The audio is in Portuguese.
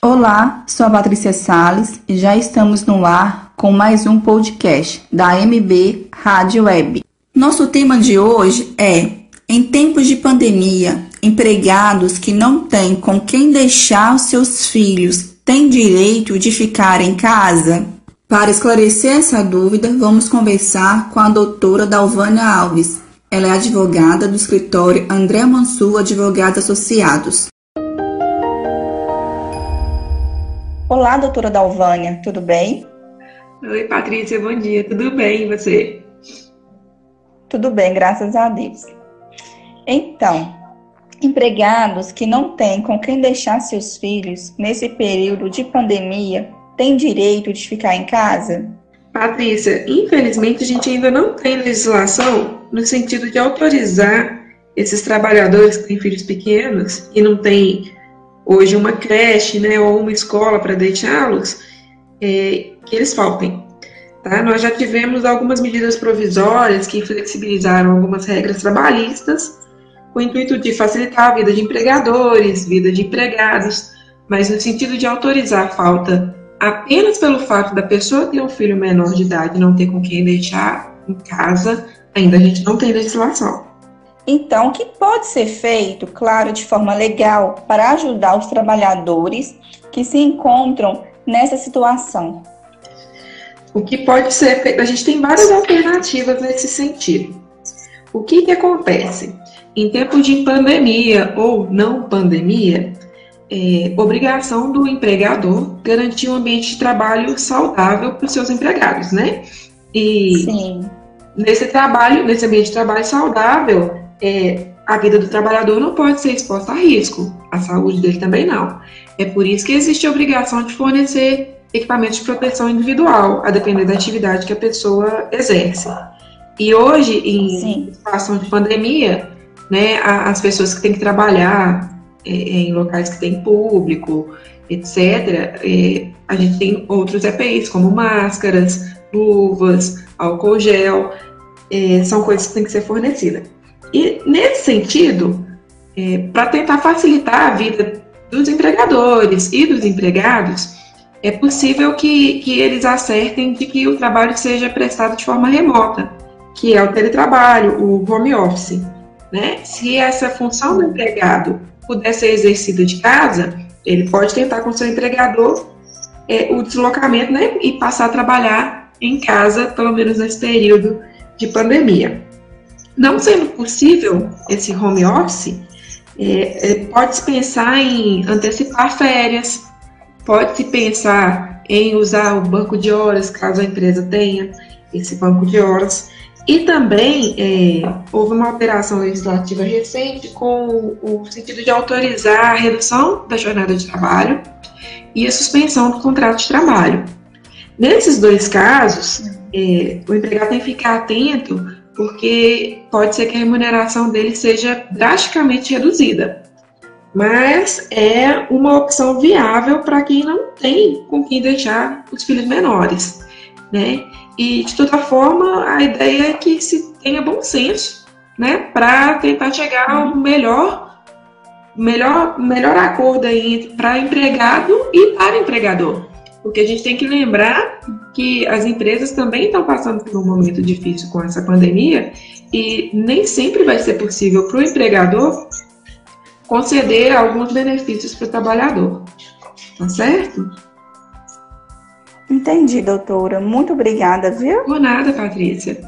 Olá, sou a Patrícia Sales e já estamos no ar com mais um podcast da MB Rádio Web. Nosso tema de hoje é: em tempos de pandemia, empregados que não têm com quem deixar os seus filhos têm direito de ficar em casa? Para esclarecer essa dúvida, vamos conversar com a doutora Dalvânia Alves. Ela é advogada do escritório André Mansur Advogados Associados. Olá, doutora Dalvânia, tudo bem? Oi, Patrícia, bom dia, tudo bem e você? Tudo bem, graças a Deus. Então, empregados que não têm com quem deixar seus filhos nesse período de pandemia têm direito de ficar em casa? Patrícia, infelizmente a gente ainda não tem legislação no sentido de autorizar esses trabalhadores que têm filhos pequenos e não têm hoje uma creche, né, ou uma escola para deixá-los, é, que eles faltem. Tá? Nós já tivemos algumas medidas provisórias que flexibilizaram algumas regras trabalhistas, com o intuito de facilitar a vida de empregadores, vida de empregados, mas no sentido de autorizar a falta apenas pelo fato da pessoa ter um filho menor de idade e não ter com quem deixar em casa, ainda a gente não tem legislação. Então, o que pode ser feito, claro, de forma legal, para ajudar os trabalhadores que se encontram nessa situação? O que pode ser feito? A gente tem várias alternativas nesse sentido. O que, que acontece? Em tempos de pandemia ou não pandemia, é obrigação do empregador garantir um ambiente de trabalho saudável para os seus empregados, né? E Sim. nesse trabalho, nesse ambiente de trabalho saudável, é, a vida do trabalhador não pode ser exposta a risco, a saúde dele também não. É por isso que existe a obrigação de fornecer equipamentos de proteção individual, a depender da atividade que a pessoa exerce. E hoje, em Sim. situação de pandemia, né, as pessoas que têm que trabalhar é, em locais que têm público, etc., é, a gente tem outros EPIs, como máscaras, luvas, álcool gel, é, são coisas que têm que ser fornecidas. E nesse sentido, é, para tentar facilitar a vida dos empregadores e dos empregados, é possível que, que eles acertem de que o trabalho seja prestado de forma remota, que é o teletrabalho, o home office. Né? Se essa função do empregado puder ser exercida de casa, ele pode tentar com seu empregador é, o deslocamento né, e passar a trabalhar em casa, pelo menos nesse período de pandemia. Não sendo possível esse home office, é, é, pode-se pensar em antecipar férias, pode-se pensar em usar o banco de horas, caso a empresa tenha esse banco de horas. E também é, houve uma alteração legislativa recente com o sentido de autorizar a redução da jornada de trabalho e a suspensão do contrato de trabalho. Nesses dois casos, é, o empregado tem que ficar atento porque pode ser que a remuneração dele seja drasticamente reduzida. Mas é uma opção viável para quem não tem com quem deixar os filhos menores, né? E de toda forma, a ideia é que se tenha bom senso, né, para tentar chegar ao melhor melhor melhor acordo aí para empregado e para empregador. Porque a gente tem que lembrar que as empresas também estão passando por um momento difícil com essa pandemia e nem sempre vai ser possível para o empregador conceder alguns benefícios para o trabalhador. Tá certo? Entendi, doutora. Muito obrigada, viu? Por nada, Patrícia.